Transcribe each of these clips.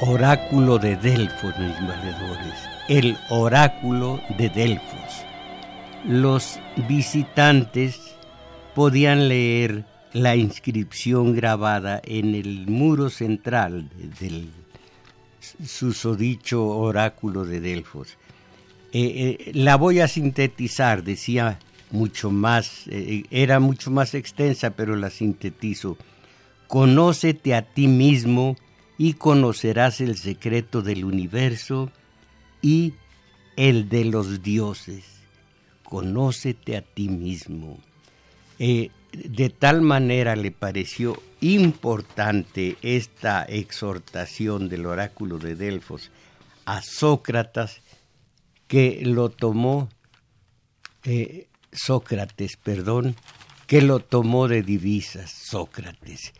Oráculo de Delfos, mis valedores, el oráculo de Delfos. Los visitantes podían leer la inscripción grabada en el muro central del susodicho oráculo de Delfos. Eh, eh, la voy a sintetizar, decía mucho más, eh, era mucho más extensa, pero la sintetizo. Conócete a ti mismo y conocerás el secreto del universo y el de los dioses. Conócete a ti mismo. Eh, de tal manera le pareció importante esta exhortación del oráculo de Delfos a Sócrates que lo tomó eh, Sócrates, perdón, que lo tomó de divisas Sócrates.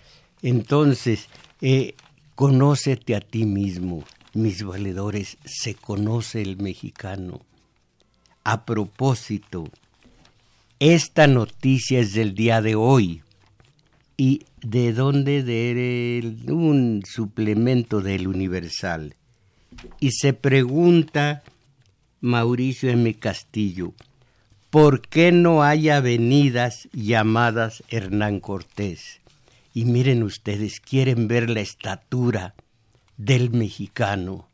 Entonces, eh, Conócete a ti mismo, mis valedores, se conoce el mexicano. A propósito, esta noticia es del día de hoy. ¿Y de dónde? De un suplemento del Universal. Y se pregunta Mauricio M. Castillo, ¿por qué no hay avenidas llamadas Hernán Cortés? Y miren ustedes, quieren ver la estatura del mexicano.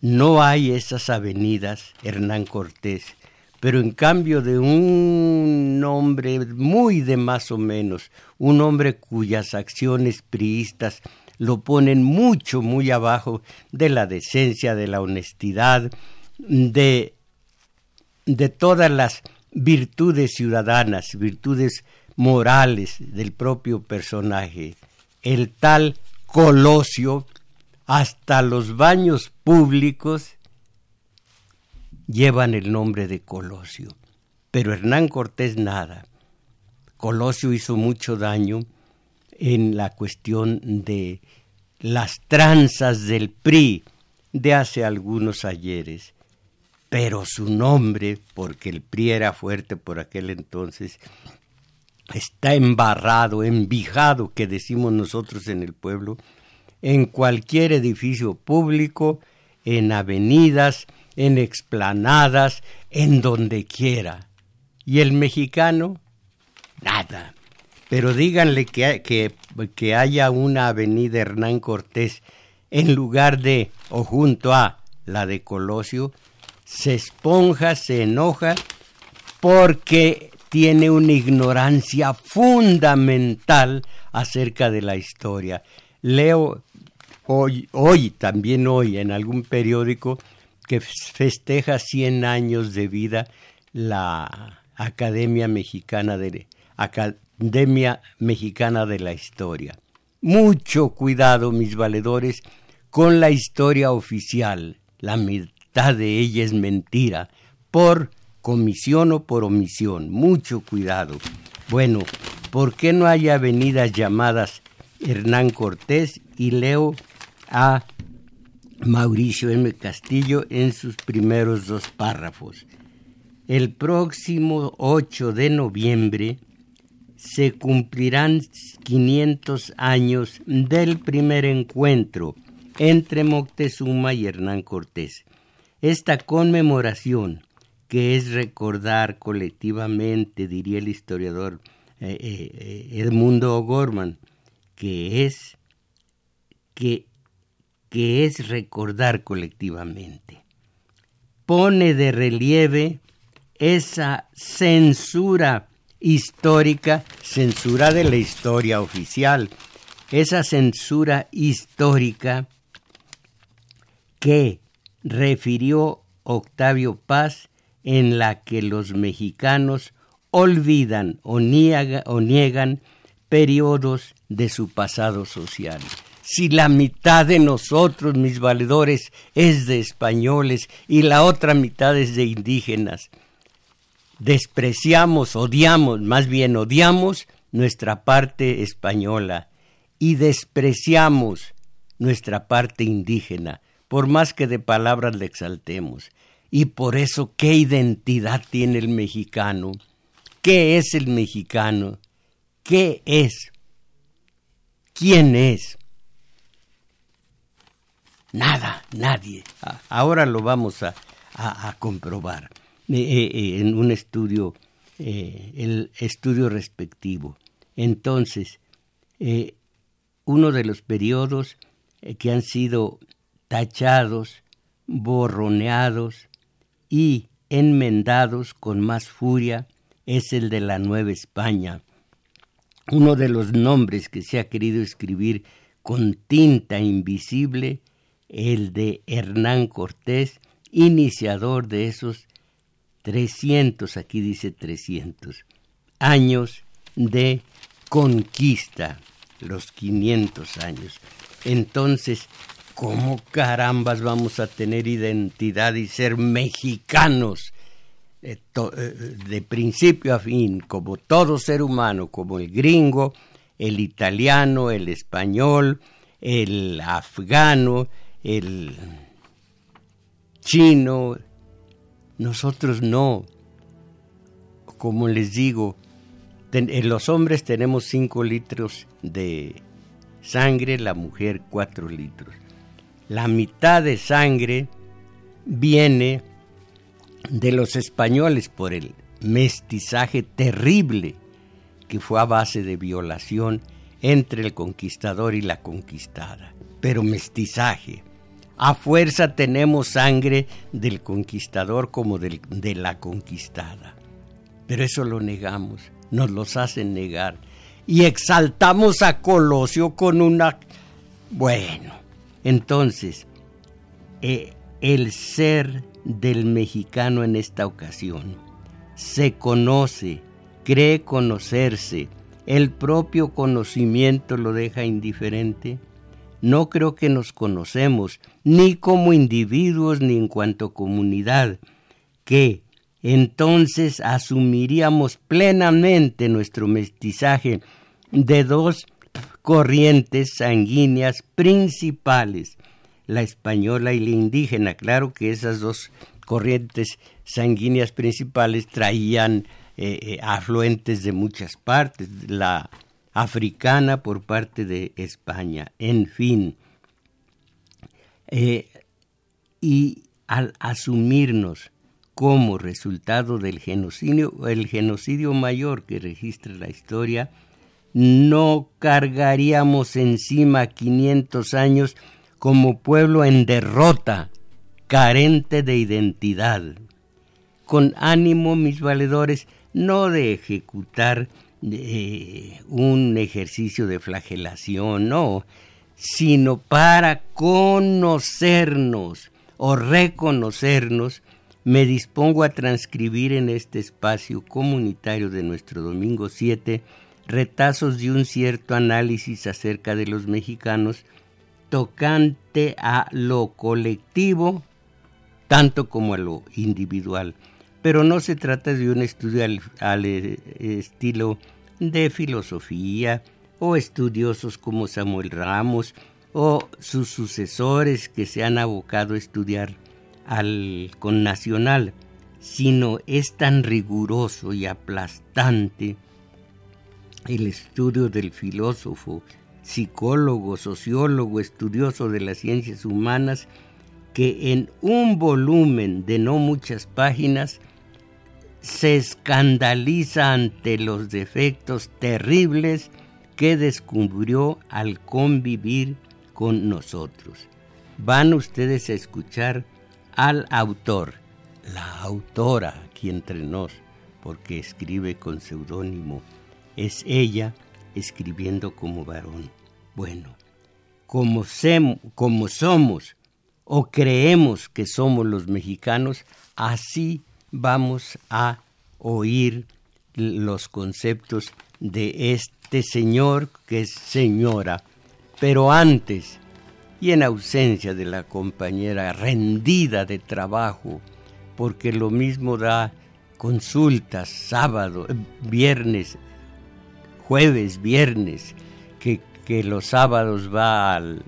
No hay esas avenidas, Hernán Cortés, pero en cambio de un hombre muy de más o menos, un hombre cuyas acciones priistas lo ponen mucho, muy abajo de la decencia, de la honestidad, de, de todas las virtudes ciudadanas, virtudes morales del propio personaje, el tal Colosio, hasta los baños públicos llevan el nombre de Colosio. Pero Hernán Cortés nada. Colosio hizo mucho daño en la cuestión de las tranzas del PRI de hace algunos ayeres. Pero su nombre, porque el PRI era fuerte por aquel entonces, está embarrado, envijado, que decimos nosotros en el pueblo, en cualquier edificio público, en avenidas, en explanadas, en donde quiera. Y el mexicano, nada. Pero díganle que, que, que haya una avenida Hernán Cortés en lugar de o junto a la de Colosio, se esponja, se enoja, porque tiene una ignorancia fundamental acerca de la historia. Leo hoy, hoy, también hoy, en algún periódico que festeja 100 años de vida la Academia Mexicana de Academia Mexicana de la Historia. Mucho cuidado, mis valedores, con la historia oficial. La mitad de ella es mentira, por comisión o por omisión. Mucho cuidado. Bueno, ¿por qué no hay avenidas llamadas Hernán Cortés y leo a Mauricio M. Castillo en sus primeros dos párrafos? El próximo 8 de noviembre se cumplirán 500 años del primer encuentro entre Moctezuma y Hernán Cortés. Esta conmemoración que es recordar colectivamente, diría el historiador eh, eh, eh, Edmundo O'Gorman, que es que, que es recordar colectivamente. Pone de relieve esa censura histórica, censura de la historia oficial, esa censura histórica que refirió Octavio Paz en la que los mexicanos olvidan o, niegan periodos de su pasado social. Si la mitad de nosotros, mis valedores, es de españoles y la otra mitad es de indígenas, despreciamos, odiamos, más bien odiamos nuestra parte española y despreciamos nuestra parte indígena, por más que de palabras le exaltemos. Y por eso, ¿qué identidad tiene el mexicano? ¿Qué es el mexicano? ¿Qué es? ¿Quién es? Nada, nadie. Ahora lo vamos a, comprobar eh, eh, eh, en un estudio, el estudio respectivo. Entonces, uno de los periodos que han sido tachados, borroneados, y enmendados con más furia es el de la Nueva España. Uno de los nombres que se ha querido escribir con tinta invisible, el de Hernán Cortés, iniciador de esos 300, aquí dice 300, años de conquista, los 500 años. Entonces, ¿Cómo carambas vamos a tener identidad y ser mexicanos eh, eh, de principio a fin, como todo ser humano, como el gringo, el italiano, el español, el afgano, el chino? Nosotros no. Como les digo, en los hombres tenemos 5 litros de sangre, la mujer 4 litros la mitad de sangre viene de los españoles por el mestizaje terrible que fue a base de violación entre el conquistador y la conquistada. Pero mestizaje. A fuerza tenemos sangre del conquistador como de la conquistada. Pero eso lo negamos, nos los hacen negar. Y exaltamos a Colosio con una... Bueno, entonces, eh, el ser del mexicano en esta ocasión se conoce, cree conocerse, el propio conocimiento lo deja indiferente. No creo que nos conocemos, ni como individuos ni en cuanto comunidad, que entonces asumiríamos plenamente nuestro mestizaje de dos corrientes sanguíneas principales, la española y la indígena. Claro que esas dos corrientes sanguíneas principales traían eh, eh, afluentes de muchas partes, la africana por parte de España, en fin. Eh, y al asumirnos como resultado del genocidio, el genocidio mayor que registra la historia, no cargaríamos encima 500 años como pueblo en derrota, carente de identidad. Con ánimo, mis valedores, no de ejecutar eh, un ejercicio de flagelación, no, sino para conocernos o reconocernos, me dispongo a transcribir en este espacio comunitario de nuestro domingo 7 retazos de un cierto análisis acerca de los mexicanos tocante a lo colectivo tanto como a lo individual. Pero no se trata de un estudio al, eh, estilo de filosofía o estudiosos como Samuel Ramos o sus sucesores que se han abocado a estudiar al connacional, sino es tan riguroso y aplastante el estudio del filósofo, psicólogo, sociólogo, estudioso de las ciencias humanas, que en un volumen de no muchas páginas se escandaliza ante los defectos terribles que descubrió al convivir con nosotros. Van ustedes a escuchar al autor, la autora aquí entre nos, porque escribe con seudónimo es ella escribiendo como varón. Bueno, como, como somos o creemos que somos los mexicanos, así vamos a oír los conceptos de este señor que es señora. Pero antes, y en ausencia de la compañera rendida de trabajo, porque lo mismo da consultas sábado, viernes, jueves, viernes, que, los sábados va al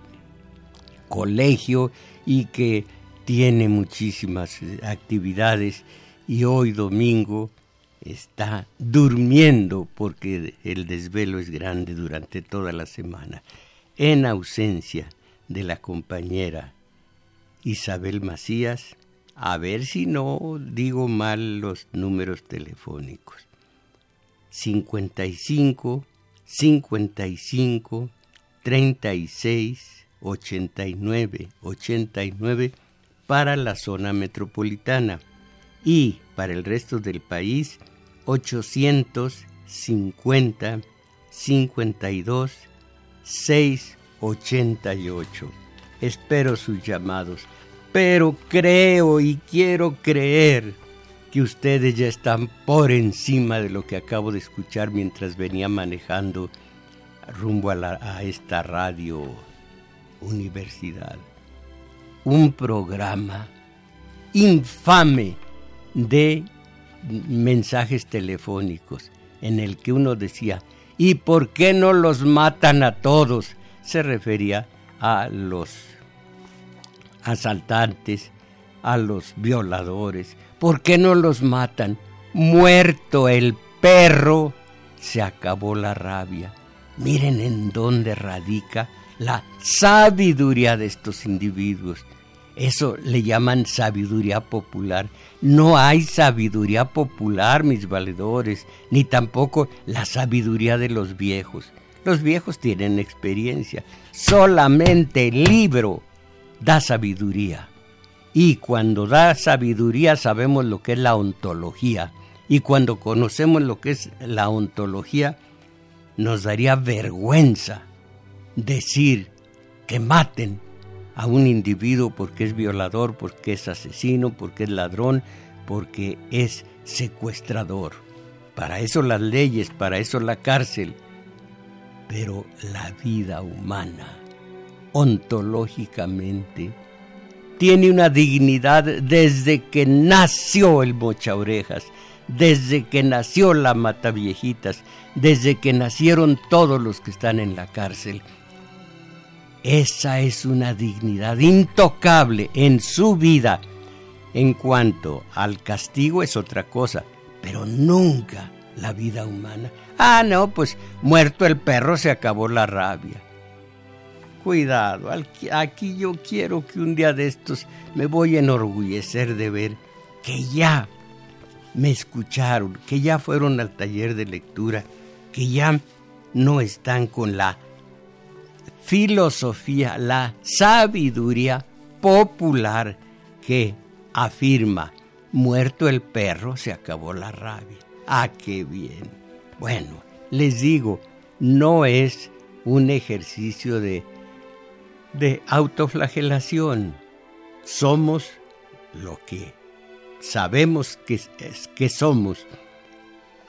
colegio y que tiene muchísimas actividades y hoy domingo está durmiendo porque el desvelo es grande durante toda la semana, en ausencia de la compañera Isabel Macías, a ver si no digo mal los números telefónicos. 55 55 36 89 89 para la zona metropolitana y para el resto del país 850 52 688. Espero sus llamados, pero creo y quiero creer que ustedes ya están por encima de lo que acabo de escuchar mientras venía manejando rumbo a, a esta radio universidad. Un programa infame de mensajes telefónicos en el que uno decía, ¿y por qué no los matan a todos? Se refería a los asaltantes, a los violadores, ¿Por qué no los matan? Muerto el perro, se acabó la rabia. Miren en dónde radica la sabiduría de estos individuos. Eso le llaman sabiduría popular. No hay sabiduría popular, mis valedores, ni tampoco la sabiduría de los viejos. Los viejos tienen experiencia. Solamente el libro da sabiduría. Y cuando da sabiduría sabemos lo que es la ontología. Y cuando conocemos lo que es la ontología, nos daría vergüenza decir que maten a un individuo porque es violador, porque es asesino, porque es ladrón, porque es secuestrador. Para eso las leyes, para eso la cárcel. Pero la vida humana, ontológicamente, tiene una dignidad desde que nació el Mocha Orejas, desde que nació la Mata Viejitas, desde que nacieron todos los que están en la cárcel. Esa es una dignidad intocable en su vida. En cuanto al castigo es otra cosa, pero nunca la vida humana. Ah, no, pues muerto el perro se acabó la rabia cuidado. Aquí yo quiero que un día de estos me voy a enorgullecer de ver que ya me escucharon, que ya fueron al taller de lectura, que ya no están con la filosofía, la sabiduría popular que afirma, muerto el perro, se acabó la rabia. Ah, qué bien. Bueno, les digo, no es un ejercicio de de autoflagelación. Somos lo que sabemos que, que somos,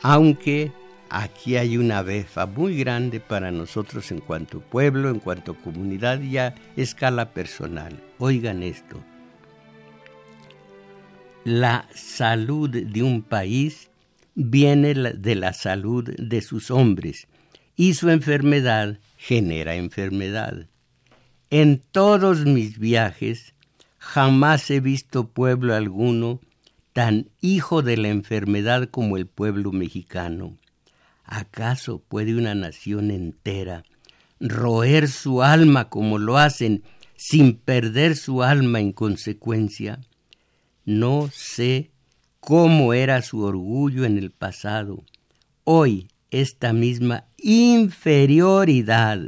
aunque aquí hay una befa muy grande para nosotros en cuanto pueblo, en cuanto comunidad y a escala personal. Oigan esto. La salud de un país viene de la salud de sus hombres y su enfermedad genera enfermedad. En todos mis viajes jamás he visto pueblo alguno tan hijo de la enfermedad como el pueblo mexicano. ¿Acaso puede una nación entera roer su alma como lo hacen sin perder su alma en consecuencia? No sé cómo era su orgullo en el pasado. Hoy esta misma inferioridad.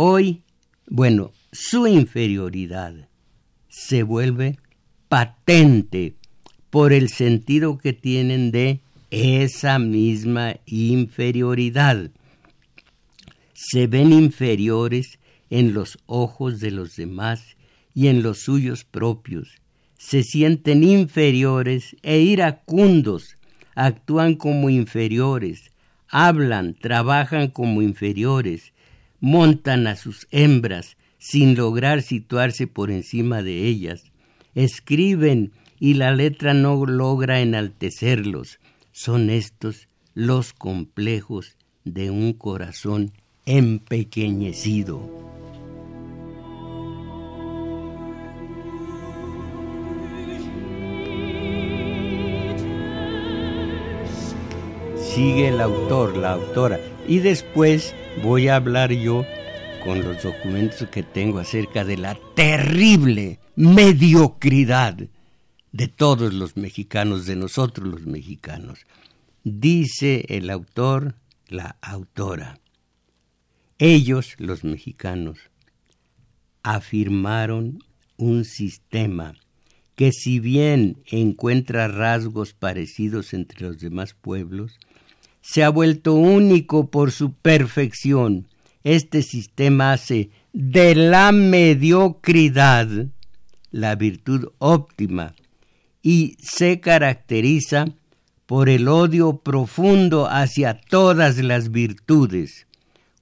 Hoy, bueno, su inferioridad se vuelve patente por el sentido que tienen de esa misma inferioridad. Se ven inferiores en los ojos de los demás y en los suyos propios. Se sienten inferiores e iracundos, actúan como inferiores, hablan, trabajan como inferiores, montan a sus hembras, sin lograr situarse por encima de ellas. Escriben y la letra no logra enaltecerlos. Son estos los complejos de un corazón empequeñecido. Sigue el autor, la autora, y después voy a hablar yo con los documentos que tengo acerca de la terrible mediocridad de todos los mexicanos, de nosotros los mexicanos. Dice el autor, la autora. Ellos, los mexicanos, afirmaron un sistema que si bien encuentra rasgos parecidos entre los demás pueblos, se ha vuelto único por su perfección este sistema hace de la mediocridad la virtud óptima y se caracteriza por el odio profundo hacia todas las virtudes.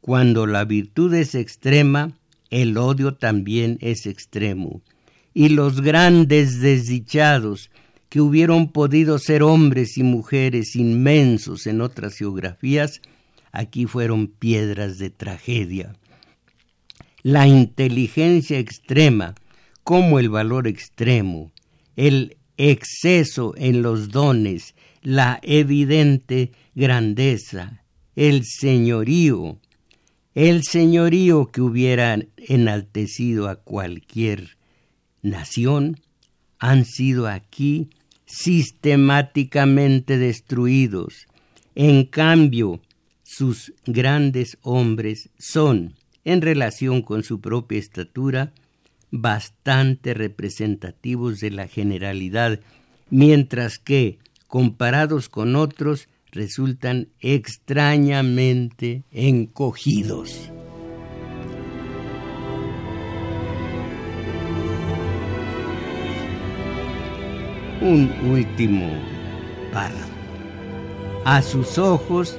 Cuando la virtud es extrema, el odio también es extremo. Y los grandes desdichados, que hubieron podido ser hombres y mujeres inmensos en otras geografías, aquí fueron piedras de tragedia. La inteligencia extrema, como el valor extremo, el exceso en los dones, la evidente grandeza, el señorío, el señorío que hubiera enaltecido a cualquier nación, han sido aquí sistemáticamente destruidos. En cambio, sus grandes hombres son, en relación con su propia estatura, bastante representativos de la generalidad, mientras que, comparados con otros, resultan extrañamente encogidos. Un último párrafo. A sus ojos,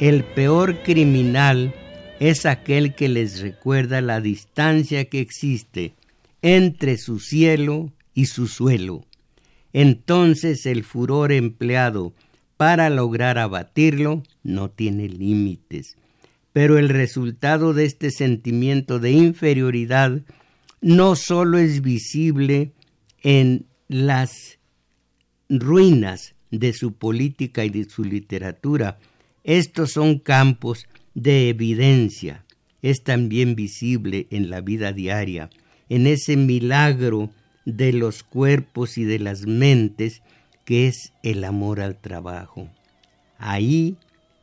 el peor criminal es aquel que les recuerda la distancia que existe entre su cielo y su suelo. Entonces el furor empleado para lograr abatirlo no tiene límites. Pero el resultado de este sentimiento de inferioridad no solo es visible en las ruinas de su política y de su literatura, estos son campos de evidencia. Es también visible en la vida diaria, en ese milagro de los cuerpos y de las mentes que es el amor al trabajo. Ahí,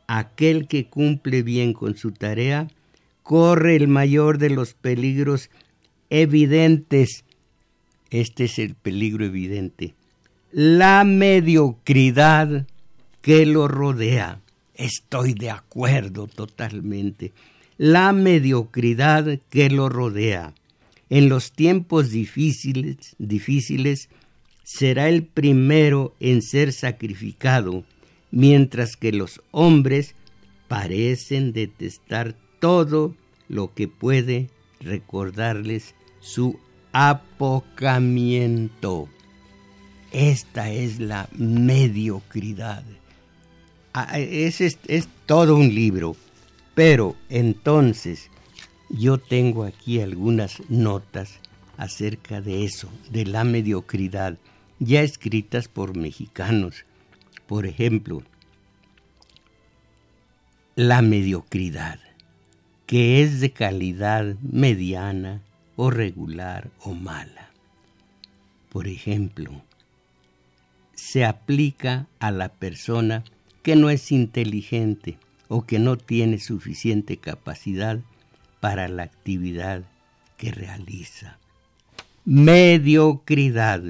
aquel que cumple bien con su tarea corre el mayor de los peligros evidentes. Este es el peligro evidente. La mediocridad que lo rodea. Estoy de acuerdo totalmente. la mediocridad que lo rodea. En los tiempos difíciles, difíciles será el primero en ser sacrificado, mientras que los hombres parecen detestar todo lo que puede recordarles su apocamiento. Esta es la mediocridad. Ah, es, es, es todo un libro, pero entonces yo tengo aquí algunas notas acerca de eso, de la mediocridad, ya escritas por mexicanos. Por ejemplo, la mediocridad, que es de calidad mediana o regular o mala. Por ejemplo, se aplica a la persona que no es inteligente o que no tiene suficiente capacidad para la actividad que realiza. Mediocridad.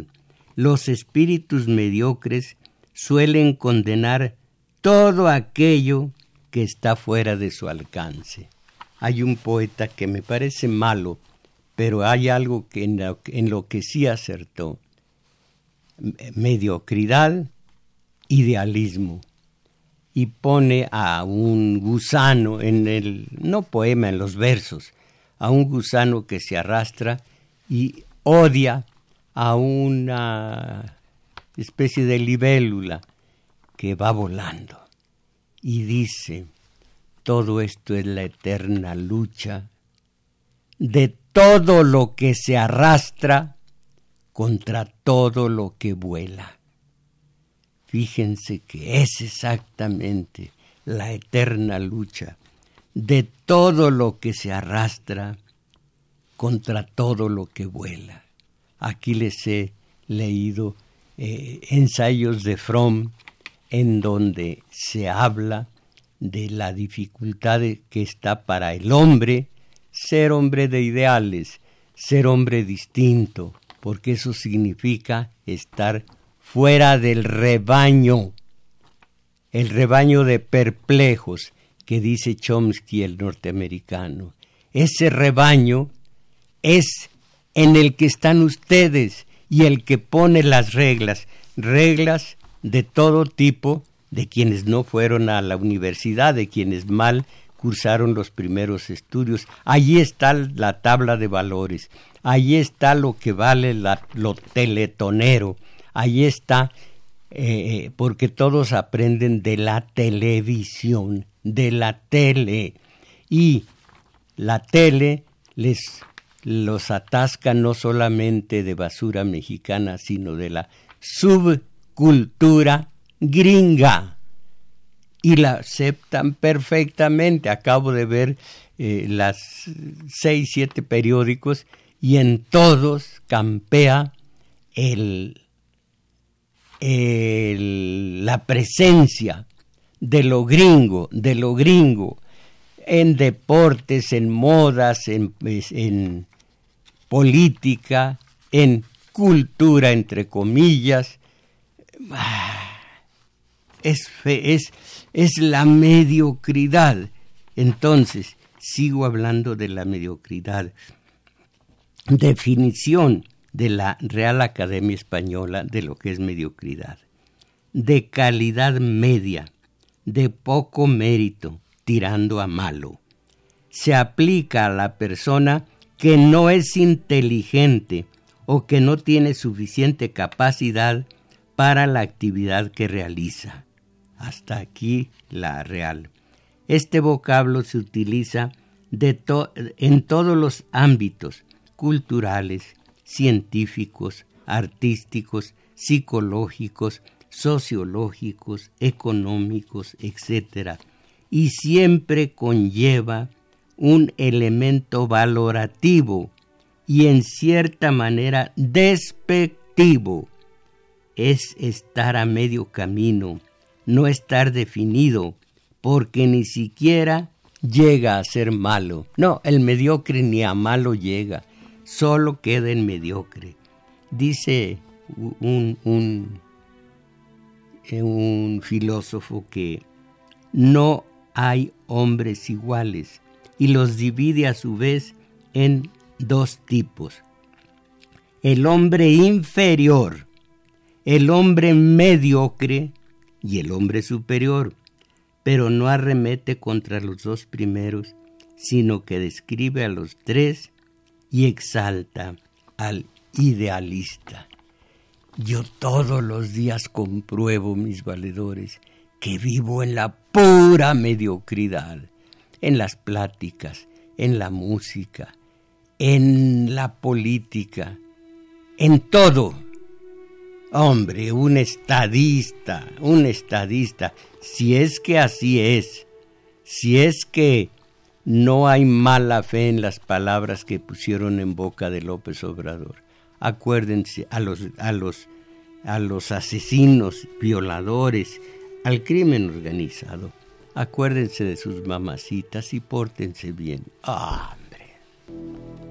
Los espíritus mediocres suelen condenar todo aquello que está fuera de su alcance. Hay un poeta que me parece malo, pero hay algo que en, lo, en lo que sí acertó. Mediocridad, idealismo. Y pone a un gusano en el, no poema, en los versos, a un gusano que se arrastra y odia a una especie de libélula que va volando. Y dice, todo esto es la eterna lucha de todo lo que se arrastra contra todo lo que vuela. Fíjense que es exactamente la eterna lucha de todo lo que se arrastra contra todo lo que vuela. Aquí les he leído eh, ensayos de Fromm en donde se habla de la dificultad que está para el hombre ser hombre de ideales, ser hombre distinto, porque eso significa estar fuera del rebaño, el rebaño de perplejos que dice Chomsky el norteamericano. Ese rebaño es en el que están ustedes y el que pone las reglas, reglas de todo tipo de quienes no fueron a la universidad, de quienes mal cursaron los primeros estudios. Allí está la tabla de valores, allí está lo que vale lo teletonero, allí está, eh, porque todos aprenden de la televisión, de la tele, y la tele les los atasca no solamente de basura mexicana, sino de la subcultura gringa. Y la aceptan perfectamente. Acabo de ver eh, las seis, siete periódicos y en todos campea el, la presencia de lo gringo, de lo gringo, en deportes, en modas, en, pues, política, en cultura, entre comillas. Ah, es, es, es la mediocridad. Entonces, sigo hablando de la mediocridad. Definición de la Real Academia Española de lo que es mediocridad. De calidad media, de poco mérito, tirando a malo. Se aplica a la persona que no es inteligente o que no tiene suficiente capacidad para la actividad que realiza hasta aquí la real. Este vocablo se utiliza en todos los ámbitos culturales, científicos, artísticos, psicológicos, sociológicos, económicos, etc. Y siempre conlleva un elemento valorativo y en cierta manera despectivo. Es estar a medio camino no estar definido, porque ni siquiera llega a ser malo. No, el mediocre ni a malo llega, solo queda en mediocre. Dice un, un, eh, un filósofo que no hay hombres iguales, y los divide a su vez en dos tipos. El hombre inferior, el hombre mediocre y el hombre superior, pero no arremete contra los dos primeros, sino que describe a los tres y exalta al idealista. Yo todos los días compruebo, mis valedores, que vivo en la pura mediocridad, en las pláticas, en la música, en la política, en todo. Hombre, un estadista, un estadista, si es que así es, si es que no hay mala fe en las palabras que pusieron en boca de López Obrador. Acuérdense a los, a los, a los asesinos, violadores, al crimen organizado. Acuérdense de sus mamacitas y pórtense bien. ¡Ah, hombre!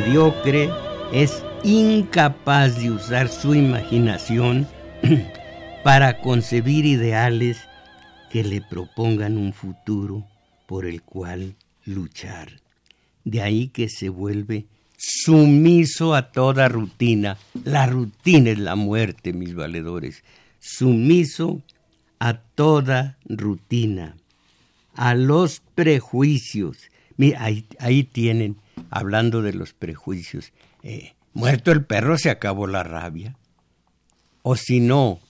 Mediocre es incapaz de usar su imaginación para concebir ideales que le propongan un futuro por el cual luchar. De ahí que se vuelve sumiso a toda rutina. La rutina es la muerte, mis valedores. Sumiso a toda rutina, a los prejuicios. ahí, ahí tienen hablando de los prejuicios, eh, muerto el perro se acabó la rabia. O si no,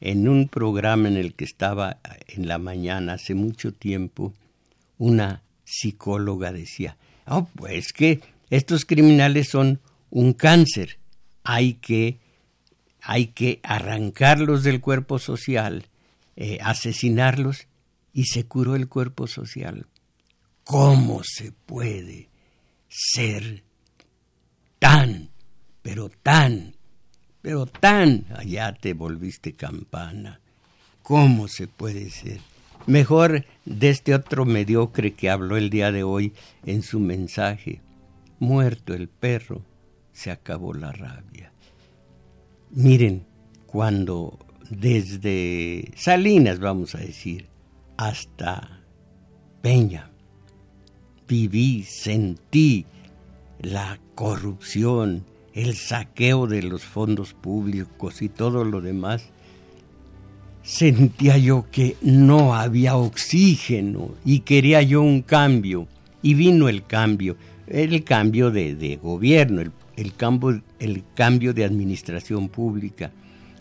en un programa en el que estaba en la mañana hace mucho tiempo, una psicóloga decía, oh, pues que estos criminales son un cáncer, hay que, hay que arrancarlos del cuerpo social, eh, asesinarlos, y se curó el cuerpo social. ¿Cómo se puede ser tan, pero tan, pero tan, allá te volviste campana. ¿Cómo se puede ser? Mejor de este otro mediocre que habló el día de hoy en su mensaje. Muerto el perro, se acabó la rabia. Miren, cuando desde Salinas, vamos a decir, hasta Peña, viví, sentí la corrupción, el saqueo de los fondos públicos y todo lo demás, sentía yo que no había oxígeno y quería yo un cambio. Y vino el cambio, el cambio de, gobierno, el, cambio, el cambio de administración pública.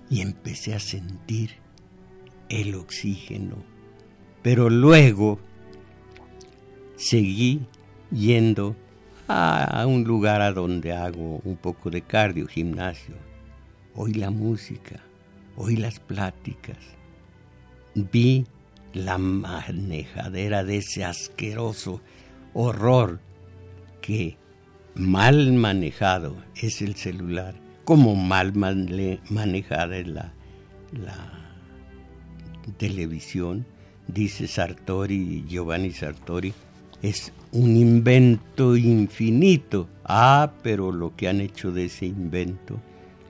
Y empecé a sentir el oxígeno. Pero luego seguí yendo a un lugar a donde hago un poco de cardio, gimnasio. Oí la música, oí las pláticas, vi la manejadera de ese asqueroso horror que mal manejado es el celular, como mal manejada es la, la televisión, dice Sartori, Giovanni Sartori, es un invento infinito. Ah, pero lo que han hecho de ese invento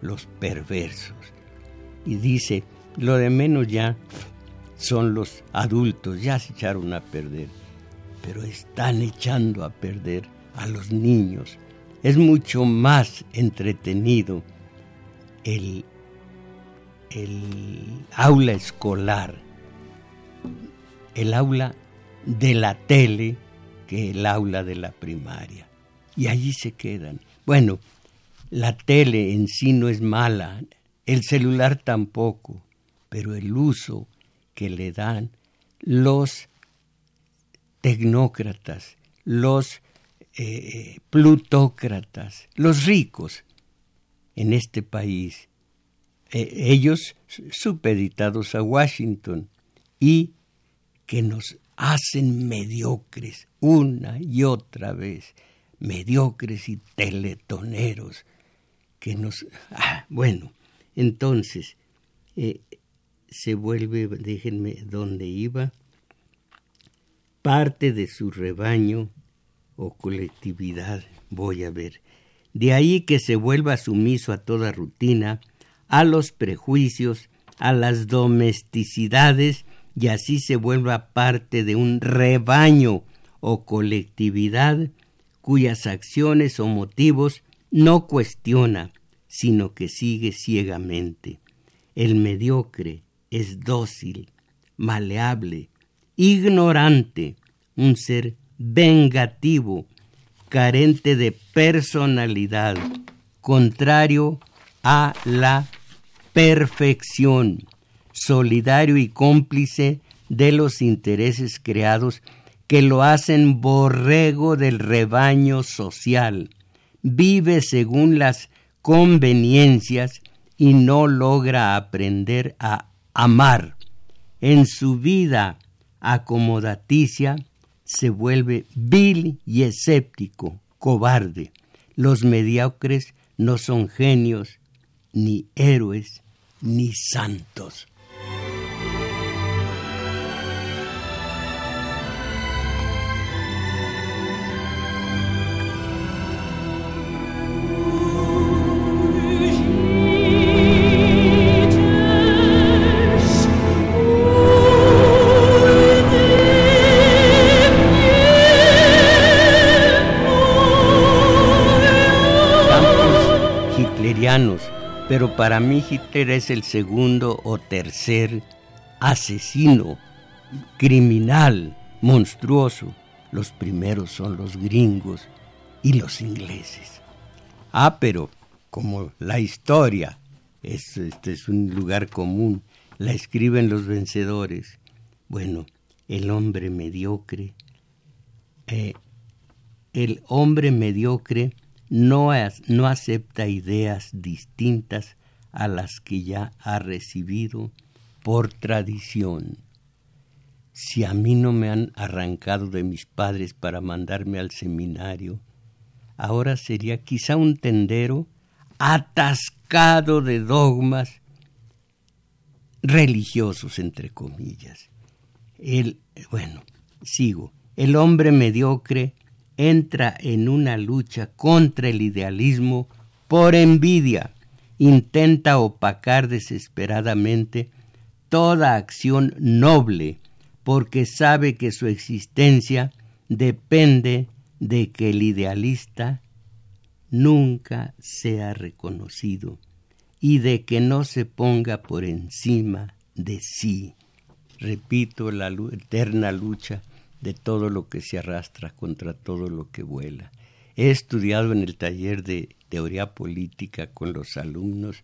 los perversos. Y dice, lo de menos ya son los adultos, ya se echaron a perder, pero están echando a perder a los niños. Es mucho más entretenido el, el aula escolar, el aula de la tele, que el aula de la primaria. Y allí se quedan. Bueno, la tele en sí no es mala, el celular tampoco, pero el uso que le dan los tecnócratas, los eh, plutócratas, los ricos en este país, eh, ellos supeditados a Washington y que nos hacen mediocres una y otra vez, mediocres y teletoneros que nos... Ah, bueno, entonces eh, se vuelve, déjenme dónde iba, parte de su rebaño o colectividad, voy a ver. De ahí que se vuelva sumiso a toda rutina, a los prejuicios, a las domesticidades y así se vuelva parte de un rebaño o colectividad cuyas acciones o motivos no cuestiona, sino que sigue ciegamente. El mediocre es dócil, maleable, ignorante, un ser vengativo, carente de personalidad, contrario a la perfección, solidario y cómplice de los intereses creados que lo hacen borrego del rebaño social, vive según las conveniencias y no logra aprender a amar. En su vida acomodaticia se vuelve vil y escéptico, cobarde. Los mediocres no son genios, ni héroes, ni santos. Pero para mí Hitler es el segundo o tercer asesino, criminal, monstruoso. Los primeros son los gringos y los ingleses. Ah, pero como la historia es, este es un lugar común, la escriben los vencedores. Bueno, el hombre mediocre, eh, el hombre mediocre no, no acepta ideas distintas a las que ya ha recibido por tradición. Si a mí no me han arrancado de mis padres para mandarme al seminario, ahora sería quizá un tendero atascado de dogmas religiosos, entre comillas. El, bueno, sigo. El hombre mediocre entra en una lucha contra el idealismo por envidia, intenta opacar desesperadamente toda acción noble, porque sabe que su existencia depende de que el idealista nunca sea reconocido y de que no se ponga por encima de sí. Repito la eterna lucha de todo lo que se arrastra contra todo lo que vuela. He estudiado en el taller de teoría política con los alumnos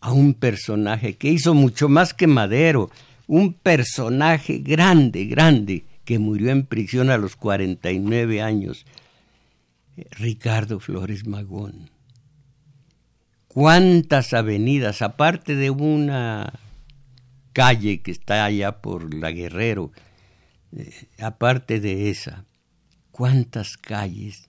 a un personaje que hizo mucho más que Madero, un personaje grande, grande, que murió en prisión a los 49 años, Ricardo Flores Magón. ¿Cuántas avenidas, aparte de una calle que está allá por la Guerrero, eh, aparte de esa, ¿cuántas calles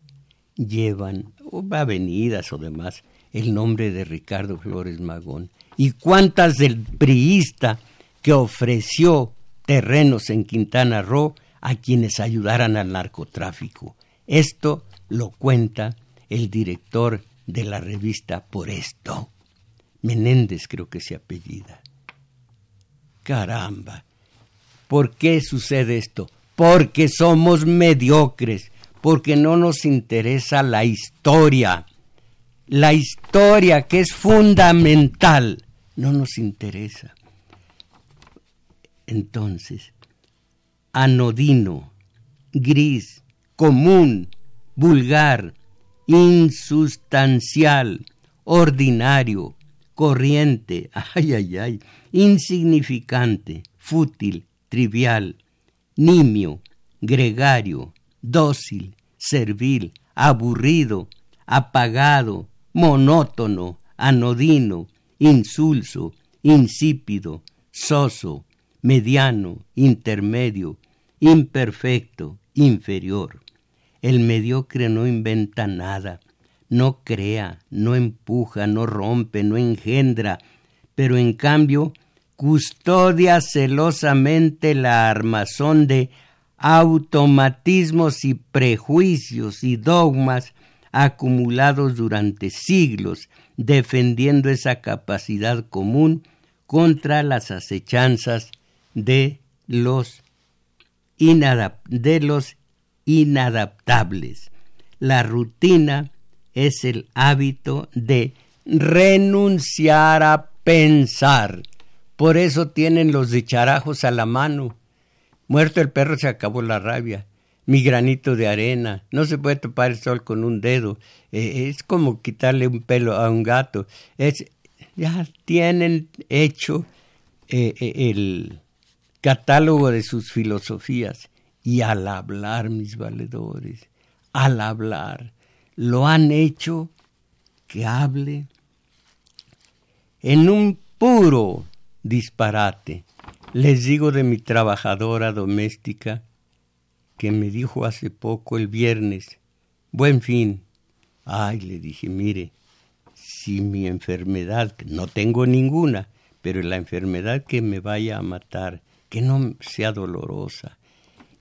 llevan, o avenidas o demás, el nombre de Ricardo Flores Magón? ¿Y cuántas del priista que ofreció terrenos en Quintana Roo a quienes ayudaran al narcotráfico? Esto lo cuenta el director de la revista Por esto. Menéndez creo que se apellida. Caramba, ¿Por qué sucede esto? Porque somos mediocres, porque no nos interesa la historia. La historia que es fundamental no nos interesa. Entonces, anodino, gris, común, vulgar, insustancial, ordinario, corriente, ay, ay, ay, insignificante, fútil, trivial, nimio, gregario, dócil, servil, aburrido, apagado, monótono, anodino, insulso, insípido, soso, mediano, intermedio, imperfecto, inferior. El mediocre no inventa nada, no crea, no empuja, no rompe, no engendra, pero en cambio custodia celosamente la armazón de automatismos y prejuicios y dogmas acumulados durante siglos, defendiendo esa capacidad común contra las acechanzas de los, de los inadaptables. La rutina es el hábito de renunciar a pensar. Por eso tienen los dicharajos a la mano. Muerto el perro se acabó la rabia. Mi granito de arena. No se puede topar el sol con un dedo. Eh, es como quitarle un pelo a un gato. Es, ya tienen hecho eh, eh, el catálogo de sus filosofías. Y al hablar, mis valedores, al hablar, lo han hecho que hable en un puro disparate. Les digo de mi trabajadora doméstica que me dijo hace poco el viernes, buen fin. Ay, le dije, mire, si mi enfermedad, no tengo ninguna, pero la enfermedad que me vaya a matar, que no sea dolorosa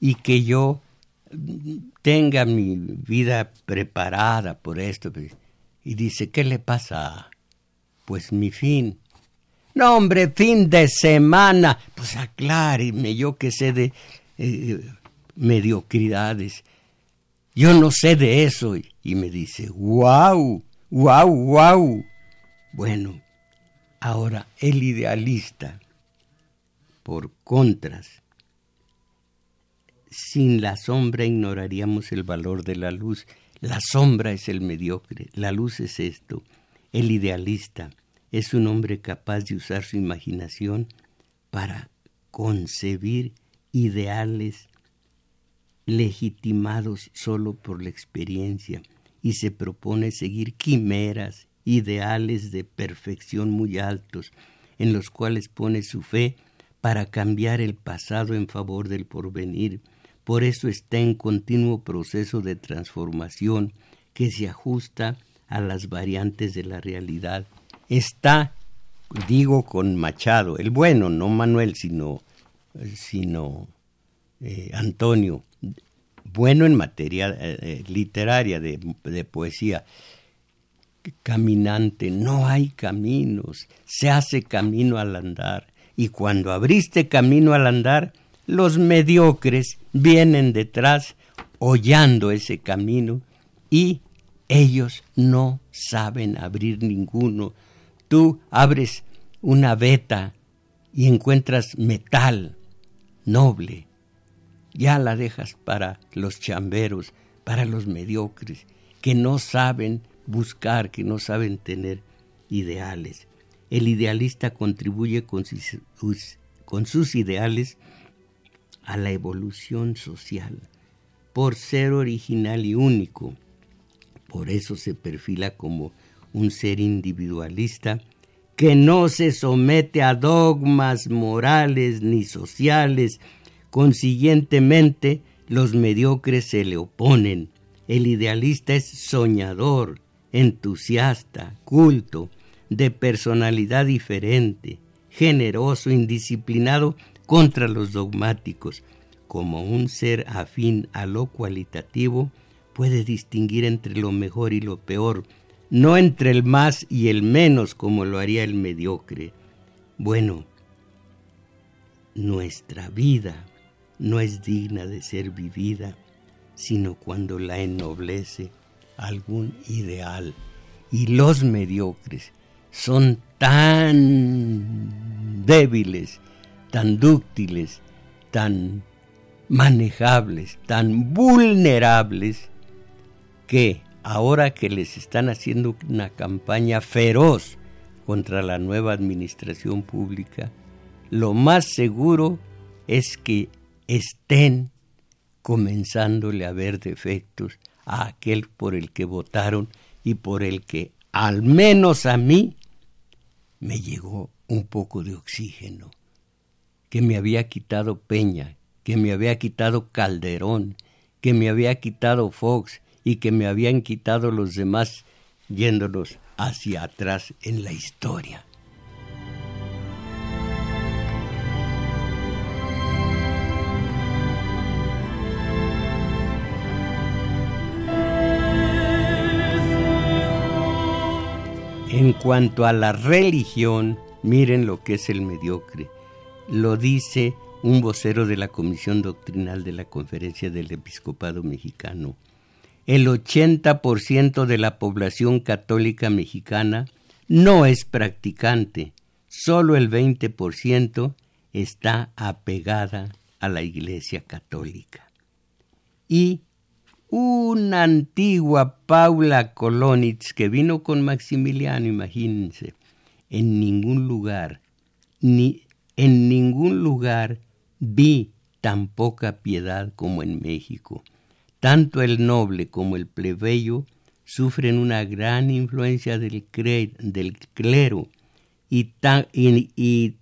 y que yo tenga mi vida preparada por esto. Pues, y dice, ¿qué le pasa? Pues mi fin. No, hombre, fin de semana. Pues acláreme, yo que sé de eh, mediocridades. Yo no sé de eso. Y me dice, wow, wow, wow. Bueno, ahora el idealista, por contras, sin la sombra ignoraríamos el valor de la luz. La sombra es el mediocre, la luz es esto. El idealista es un hombre capaz de usar su imaginación para concebir ideales legitimados solo por la experiencia y se propone seguir quimeras, ideales de perfección muy altos, en los cuales pone su fe para cambiar el pasado en favor del porvenir, por eso está en continuo proceso de transformación que se ajusta a las variantes de la realidad. Está, digo con Machado, el bueno, no Manuel, sino, sino eh, Antonio, bueno en materia eh, eh, literaria, de, de poesía, caminante, no hay caminos, se hace camino al andar. Y cuando abriste camino al andar, los mediocres vienen detrás hollando ese camino y ellos no saben abrir ninguno. Tú abres una veta y encuentras metal noble. Ya la dejas para los chamberos, para los mediocres, que no saben buscar, que no saben tener ideales. El idealista contribuye con sus, con sus ideales a la evolución social, por ser original y único. Por eso se perfila como un ser individualista que no se somete a dogmas morales ni sociales. Consiguientemente, los mediocres se le oponen. El idealista es soñador, entusiasta, culto, de personalidad diferente, generoso, indisciplinado contra los dogmáticos, como un ser afín a lo cualitativo, puede distinguir entre lo mejor y lo peor, no entre el más y el menos como lo haría el mediocre. Bueno, nuestra vida no es digna de ser vivida, sino cuando la ennoblece algún ideal. Y los mediocres son tan débiles tan dúctiles, tan manejables, tan vulnerables, que ahora que les están haciendo una campaña feroz contra la nueva administración pública, lo más seguro es que estén comenzándole a ver defectos a aquel por el que votaron y por el que, al menos a mí, me llegó un poco de oxígeno que me había quitado Peña, que me había quitado Calderón, que me había quitado Fox y que me habían quitado los demás yéndolos hacia atrás en la historia. En cuanto a la religión, miren lo que es el mediocre. Lo dice un vocero de la Comisión Doctrinal de la Conferencia del Episcopado Mexicano. El 80% de la población católica mexicana no es practicante, solo el 20% está apegada a la Iglesia Católica. Y una antigua Paula Kolonitz que vino con Maximiliano, imagínense, en ningún lugar, ni en ningún lugar vi tan poca piedad como en México. Tanto el noble como el plebeyo sufren una gran influencia del, del clero y, y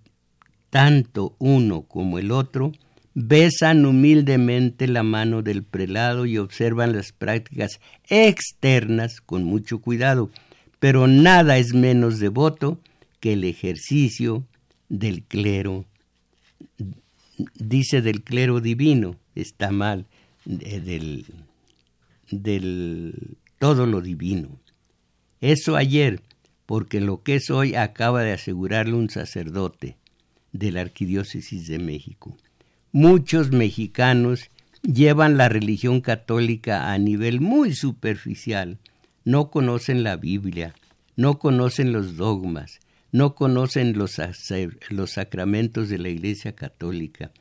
tanto uno como el otro besan humildemente la mano del prelado y observan las prácticas externas con mucho cuidado, pero nada es menos devoto que el ejercicio del clero. Dice del clero divino, está mal, del, del todo lo divino. Eso ayer, porque lo que es hoy acaba de asegurarle un sacerdote de la Arquidiócesis de México. Muchos mexicanos llevan la religión católica a nivel muy superficial, no conocen la Biblia, no conocen los dogmas, no conocen los, los sacramentos de la Iglesia Católica.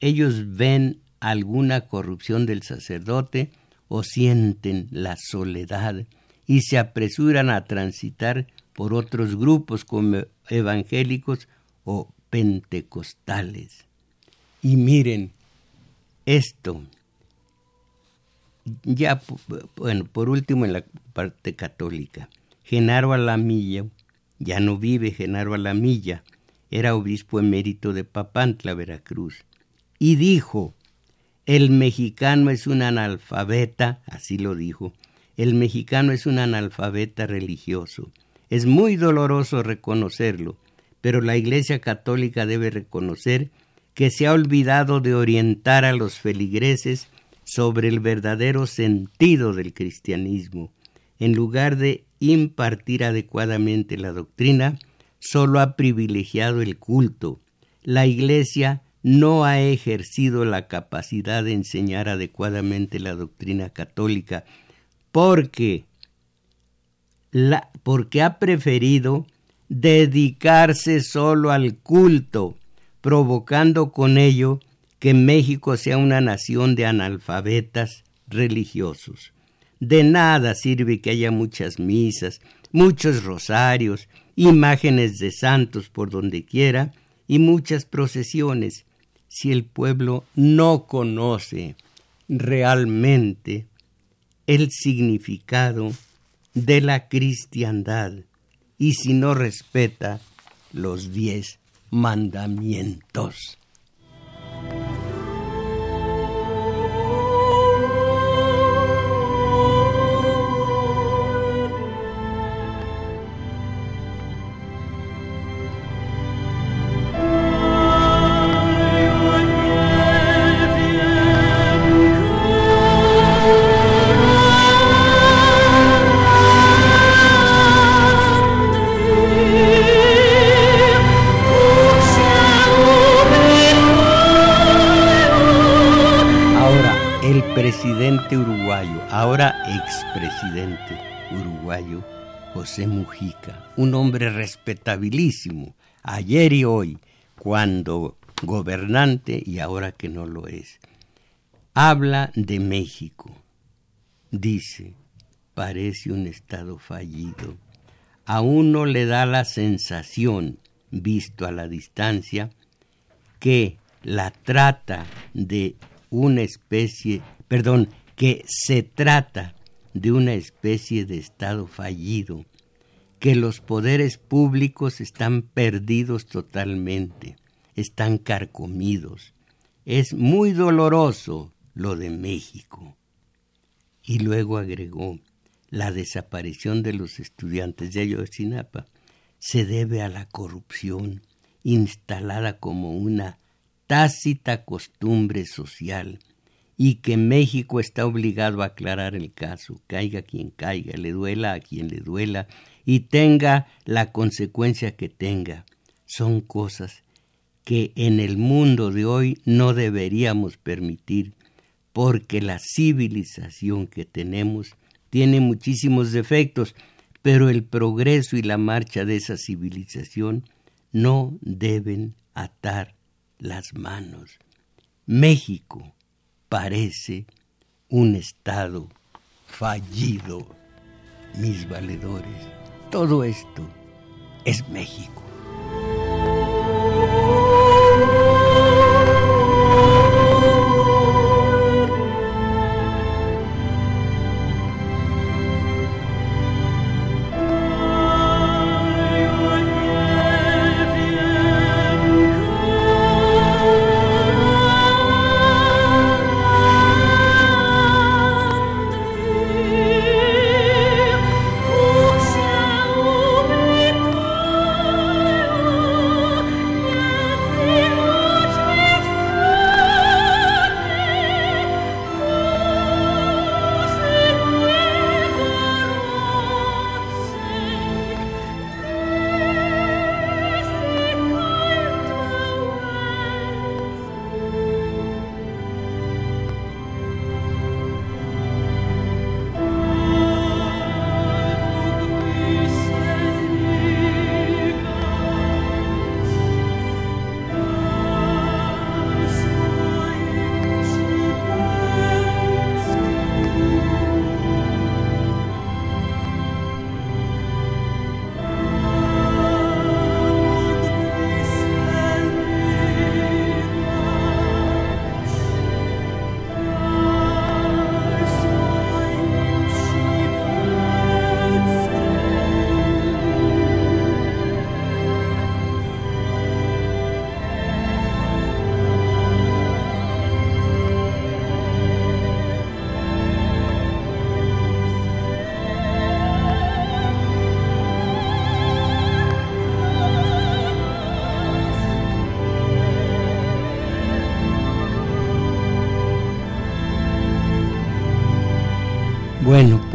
Ellos ven alguna corrupción del sacerdote o sienten la soledad y se apresuran a transitar por otros grupos como evangélicos o pentecostales. Y miren, esto, ya, bueno, por último en la parte católica, Genaro Alamilla, ya no vive Genaro Alamilla, era obispo emérito de Papantla, Veracruz, y dijo, el mexicano es un analfabeta, así lo dijo, el mexicano es un analfabeta religioso. Es muy doloroso reconocerlo, pero la Iglesia Católica debe reconocer que se ha olvidado de orientar a los feligreses sobre el verdadero sentido del cristianismo. En lugar de impartir adecuadamente la doctrina, solo ha privilegiado el culto. La Iglesia no ha ejercido la capacidad de enseñar adecuadamente la doctrina católica porque, la, porque ha preferido dedicarse solo al culto provocando con ello que México sea una nación de analfabetas religiosos. De nada sirve que haya muchas misas, muchos rosarios, imágenes de santos por donde quiera y muchas procesiones, si el pueblo no conoce realmente el significado de la cristiandad y si no respeta los diez mandamientos. Expresidente uruguayo José Mujica, un hombre respetabilísimo, ayer y hoy, cuando gobernante y ahora que no lo es. Habla de México. Dice, parece un estado fallido. A uno le da la sensación, visto a la distancia, que la trata de una especie, perdón, que se trata de una especie de Estado fallido, que los poderes públicos están perdidos totalmente, están carcomidos. Es muy doloroso lo de México. Y luego agregó, la desaparición de los estudiantes de Ayotzinapa se debe a la corrupción instalada como una tácita costumbre social y que México está obligado a aclarar el caso, caiga quien caiga, le duela a quien le duela y tenga la consecuencia que tenga. Son cosas que en el mundo de hoy no deberíamos permitir, porque la civilización que tenemos tiene muchísimos defectos, pero el progreso y la marcha de esa civilización no deben atar las manos. México parece un estado fallido, mis valedores. Todo esto es México.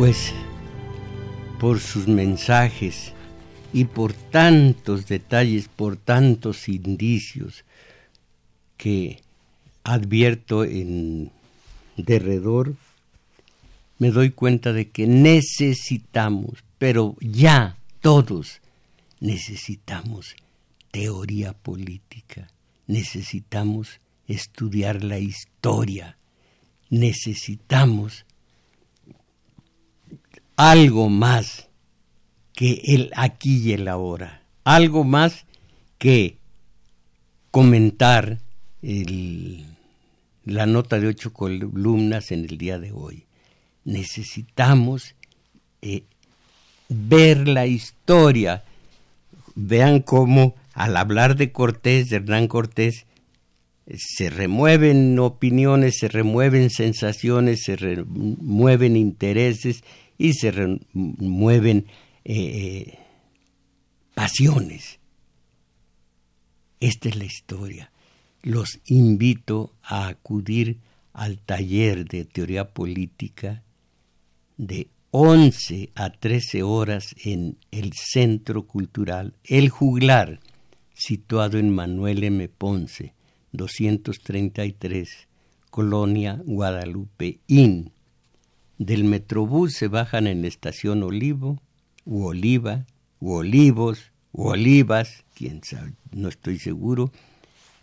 Pues por sus mensajes y por tantos detalles, por tantos indicios que advierto en derredor, me doy cuenta de que necesitamos, pero ya todos necesitamos teoría política, necesitamos estudiar la historia, necesitamos algo más que el aquí y el ahora, algo más que comentar la nota de ocho columnas en el día de hoy. Necesitamos eh, ver la historia. Vean cómo al hablar de Cortés, de Hernán Cortés, se remueven opiniones, se remueven sensaciones, se remueven intereses y se remueven eh, eh, pasiones. Esta es la historia. Los invito a acudir al taller de teoría política de 11 a 13 horas en el Centro Cultural El Juglar, situado en Manuel M. Ponce, 233, Colonia Guadalupe Inn. Del Metrobús se bajan en la estación Olivo, u Oliva, u Olivos, u Olivas, quién sabe, no estoy seguro,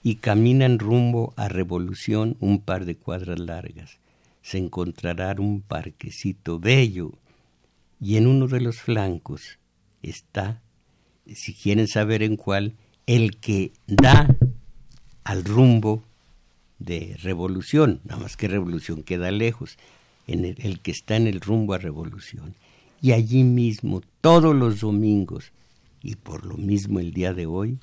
y caminan rumbo a Revolución un par de cuadras largas. Se encontrará un parquecito bello y en uno de los flancos está, si quieren saber en cuál, el que da al rumbo de Revolución, nada más que Revolución queda lejos en el, que está en el rumbo a revolución. Y allí mismo, todos los domingos, y por lo mismo el día de hoy,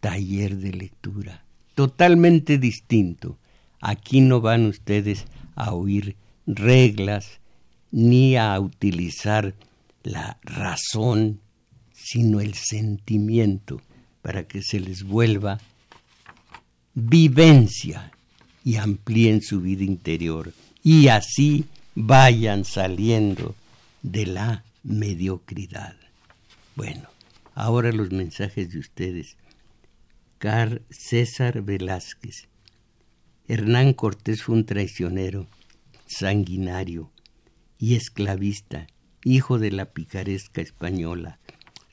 taller de lectura, totalmente distinto. Aquí no van ustedes a oír reglas ni a utilizar la razón, sino el sentimiento para que se les vuelva vivencia y amplíen su vida interior y así vayan saliendo de la mediocridad. Bueno, ahora los mensajes de ustedes. Car César Velázquez. Hernán Cortés fue un traicionero, sanguinario y esclavista, hijo de la picaresca española.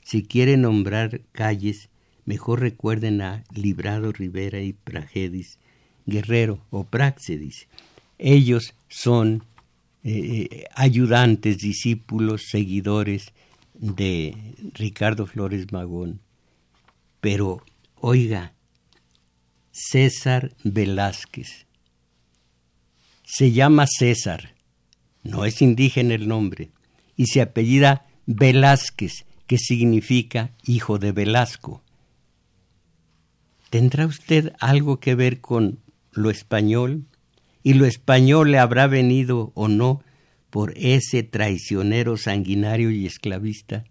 Si quieren nombrar calles, mejor recuerden a Librado Rivera y Pragedis, Guerrero o Praxedis. Ellos son eh, eh, ayudantes, discípulos, seguidores de Ricardo Flores Magón. Pero, oiga, César Velázquez. Se llama César, no es indígena el nombre, y se apellida Velázquez, que significa hijo de Velasco. ¿Tendrá usted algo que ver con lo español? ¿Y lo español le habrá venido o no por ese traicionero sanguinario y esclavista?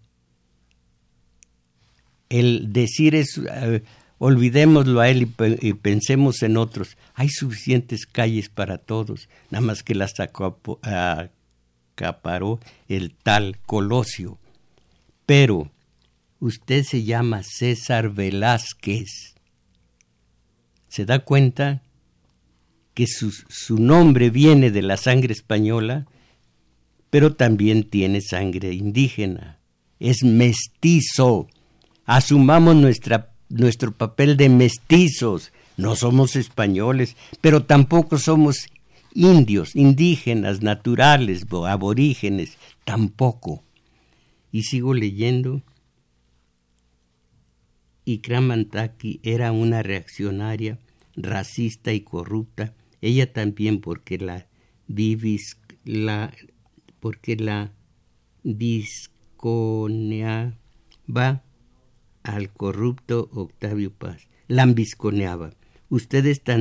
El decir es, eh, olvidémoslo a él y, pensemos en otros. Hay suficientes calles para todos, nada más que las acaparó el tal Colosio. Pero usted se llama César Velázquez. ¿Se da cuenta que su, su nombre viene de la sangre española? pero también tiene sangre indígena. Es mestizo. Asumamos nuestra, nuestro papel de mestizos. No somos españoles, pero tampoco somos indios, indígenas, naturales, aborígenes, tampoco. Y sigo leyendo. Ikramantaki era una reaccionaria, racista y corrupta, ella también porque la vivis, la porque la visconeaba al corrupto Octavio Paz. La ambisconeaba. Usted está,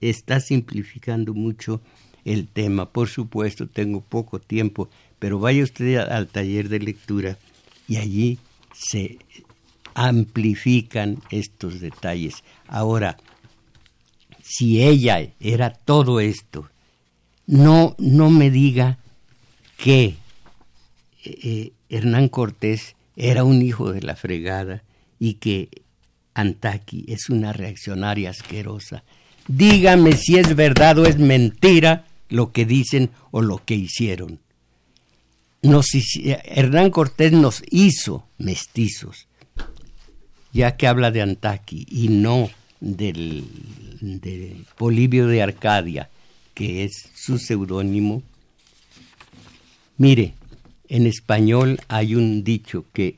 está simplificando mucho el tema. Por supuesto, tengo poco tiempo, pero vaya usted al taller de lectura y allí se amplifican estos detalles. Ahora, si ella era todo esto no, no me diga que eh, eh, Hernán Cortés era un hijo de la fregada y que Antaki es una reaccionaria asquerosa. Dígame si es verdad o es mentira lo que dicen o lo que hicieron. Hernán Cortés nos hizo mestizos, ya que habla de Antaki y no del, de Polibio de Arcadia que es su seudónimo. Mire, en español hay un dicho que,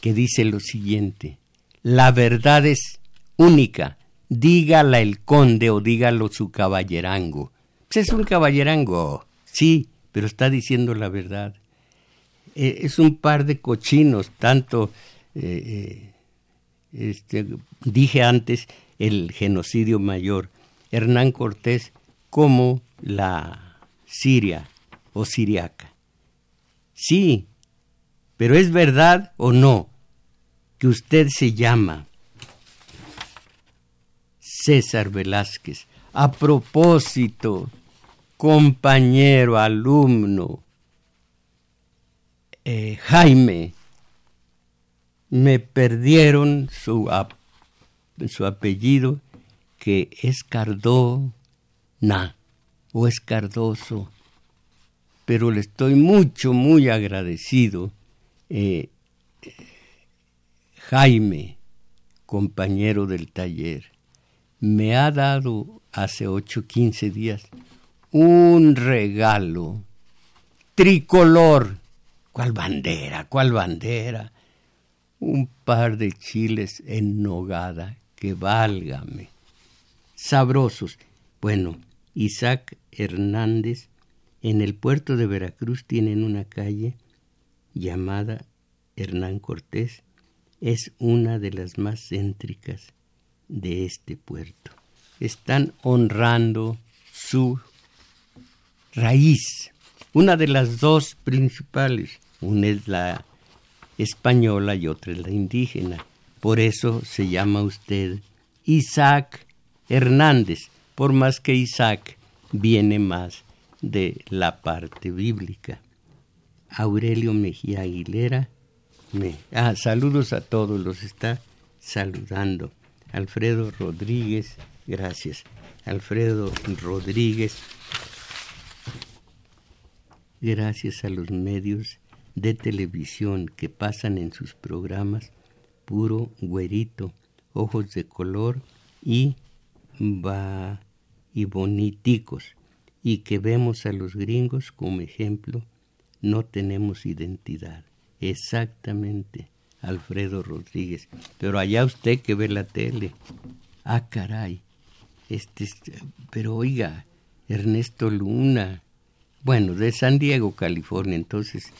que dice lo siguiente, la verdad es única, dígala el conde o dígalo su caballerango. Pues es un caballerango, sí, pero está diciendo la verdad. Eh, es un par de cochinos, tanto, eh, eh, este, dije antes, el genocidio mayor. Hernán Cortés como la Siria o siriaca. Sí, pero ¿es verdad o no que usted se llama César Velázquez? A propósito, compañero, alumno, eh, Jaime, me perdieron su, su apellido, que es Cardó Na o es Cardoso, pero le estoy mucho, muy agradecido. Eh, Jaime, compañero del taller, me ha dado hace ocho, quince días un regalo tricolor. ¿Cuál bandera? ¿Cuál bandera? Un par de chiles en nogada, que válgame. Sabrosos. Bueno, Isaac Hernández, en el puerto de Veracruz tienen una calle llamada Hernán Cortés. Es una de las más céntricas de este puerto. Están honrando su raíz, una de las dos principales. Una es la española y otra es la indígena. Por eso se llama usted Isaac Hernández, por más que Isaac viene más de la parte bíblica. Aurelio Mejía Aguilera, me, ah, saludos a todos, los está saludando. Alfredo Rodríguez, gracias. Alfredo Rodríguez, gracias a los medios de televisión que pasan en sus programas puro güerito, ojos de color y, va, y boniticos, y que vemos a los gringos como ejemplo, no tenemos identidad. Exactamente, Alfredo Rodríguez. Pero allá usted que ve la tele. Ah, caray. Este, pero oiga, Ernesto Luna. Bueno, de San Diego, California, entonces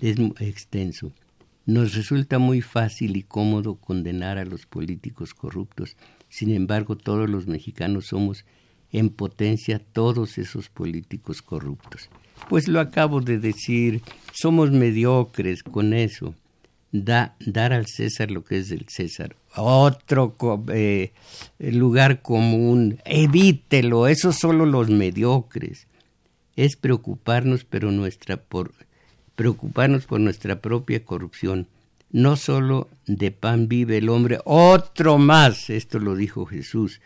es extenso. Nos resulta muy fácil y cómodo condenar a los políticos corruptos. Sin embargo, todos los mexicanos somos en potencia todos esos políticos corruptos. Pues lo acabo de decir, somos mediocres con eso. Da, dar al César lo que es del César. Otro eh, lugar común, evítelo, esos solo los mediocres. Es preocuparnos, pero nuestra preocuparnos por nuestra propia corrupción. No solo de pan vive el hombre, otro más, esto lo dijo Jesús,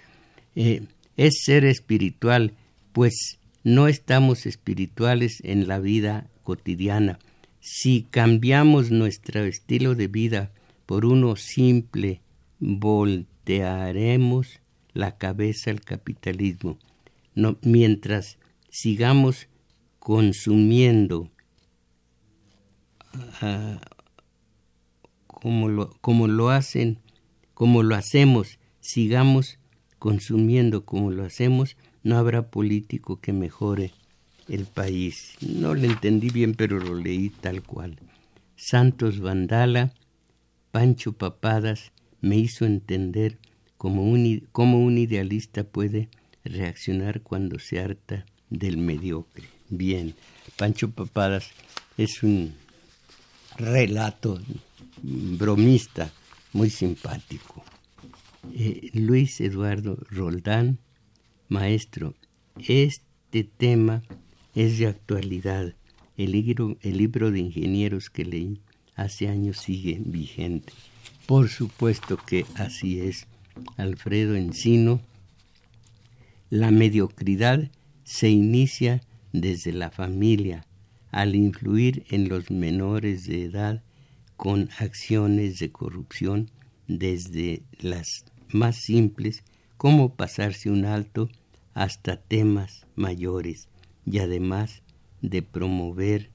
eh, es ser espiritual, pues no estamos espirituales en la vida cotidiana. Si cambiamos nuestro estilo de vida por uno simple, voltearemos la cabeza al capitalismo. Mientras sigamos consumiendo como, lo, como lo hacen, como lo hacemos, sigamos consumiendo como lo hacemos, no habrá político que mejore el país. No lo entendí bien, pero lo leí tal cual. Santos Vandala, Pancho Papadas, me hizo entender cómo un, cómo un idealista puede reaccionar cuando se harta del mediocre. Bien, Pancho Papadas es un relato bromista muy simpático. Eh, Luis Eduardo Roldán, maestro, este tema es de actualidad. El libro, el libro de ingenieros que leí hace años sigue vigente. Por supuesto que así es. Alfredo Encino, la mediocridad se inicia desde la familia, al influir en los menores de edad con acciones de corrupción desde las más simples como pasarse un alto hasta temas mayores y además de promover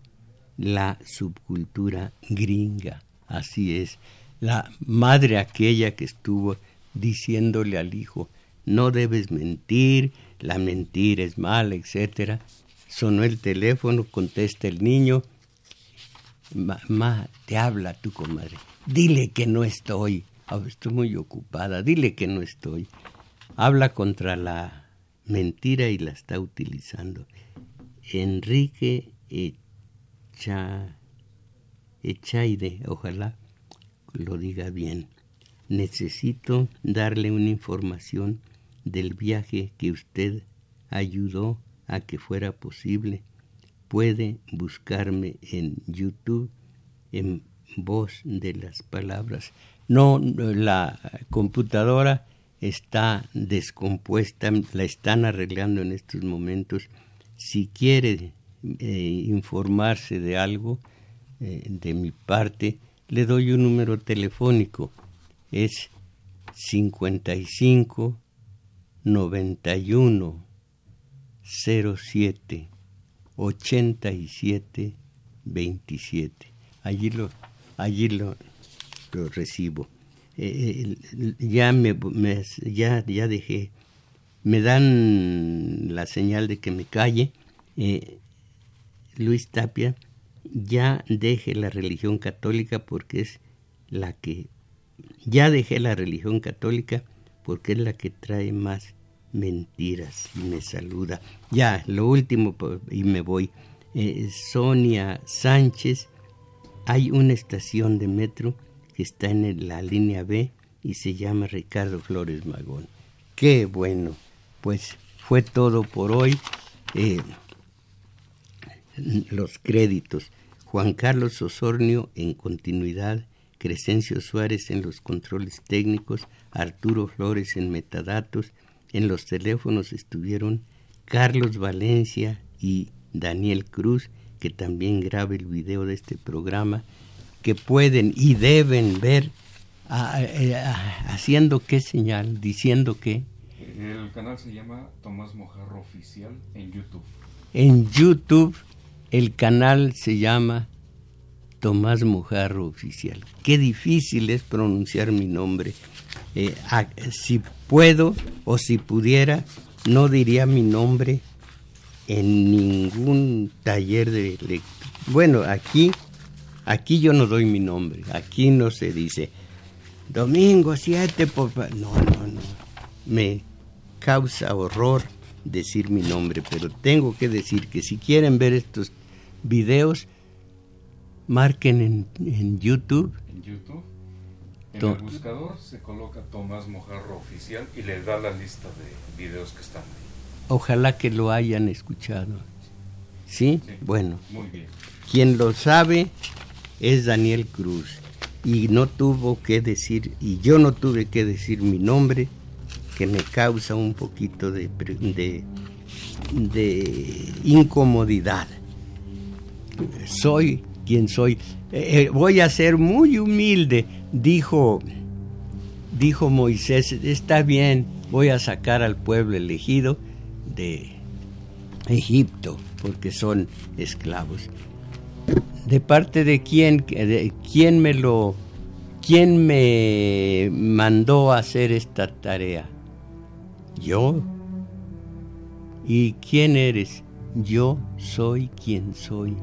la subcultura gringa. Así es, la madre aquella que estuvo diciéndole al hijo, no debes mentir, la mentira es mala, etcétera, Sonó el teléfono, contesta el niño. Mamá, te habla tu comadre. Dile que no estoy. estoy muy ocupada. Dile que no estoy. Habla contra la mentira y la está utilizando. Enrique Echa, Echaide, ojalá lo diga bien. Necesito darle una información del viaje que usted ayudó a que fuera posible. Puede buscarme en YouTube en voz de las palabras. No, la computadora está descompuesta, la están arreglando en estos momentos. Si quiere eh, informarse de algo eh, de mi parte, le doy un número telefónico. Es 55 91 07 87 27. Allí lo, allí lo, recibo. Eh, eh, ya me, ya, ya dejé, me dan la señal de que me calle. Eh, Luis Tapia, ya deje la religión católica porque es la que, ya dejé la religión católica porque es la que trae más mentiras y me saluda. Ya, lo último y me voy. Eh, Sonia Sánchez, hay una estación de metro que está en la línea B y se llama Ricardo Flores Magón. Qué bueno. Pues fue todo por hoy. Eh, los créditos. Juan Carlos Osornio en continuidad, Crescencio Suárez en los controles técnicos, Arturo Flores en metadatos, en los teléfonos estuvieron Carlos Valencia y Daniel Cruz, que también graba el video de este programa, que pueden y deben ver eh, haciendo qué señal, diciendo qué. El canal se llama Tomás Mojarro Oficial en YouTube. En YouTube el canal se llama Tomás Mojarro Oficial. Qué difícil es pronunciar mi nombre. Eh, si puedo o si pudiera, no diría mi nombre en ningún taller de lectura. Bueno, aquí, aquí yo no doy mi nombre. Aquí no se dice Domingo 7, por No, no, no. Me causa horror decir mi nombre, pero tengo que decir que si quieren ver estos videos, marquen en, en YouTube. En YouTube. En el buscador se coloca Tomás Mojarro Oficial y le da la lista de videos que están ahí. Ojalá que lo hayan escuchado. ¿Sí? sí bueno. Muy bien. Quien lo sabe es Daniel Cruz. Y no tuvo que decir, y yo no tuve que decir mi nombre, que me causa un poquito de, de, de incomodidad soy quien soy. Eh, eh, voy a ser muy humilde, dijo, dijo Moisés, está bien, voy a sacar al pueblo elegido de Egipto, porque son esclavos. ¿De parte de quién, de quién me lo, quién me mandó a hacer esta tarea? Yo. ¿Y quién eres? Yo soy quien soy.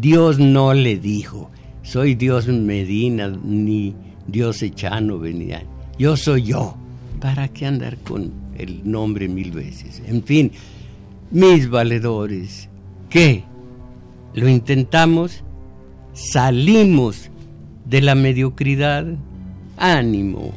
Dios no le dijo, soy Dios Medina ni Dios Echano venía. Yo soy yo. ¿Para qué andar con el nombre mil veces? En fin, mis valedores, ¿qué? Lo intentamos, salimos de la mediocridad. Ánimo.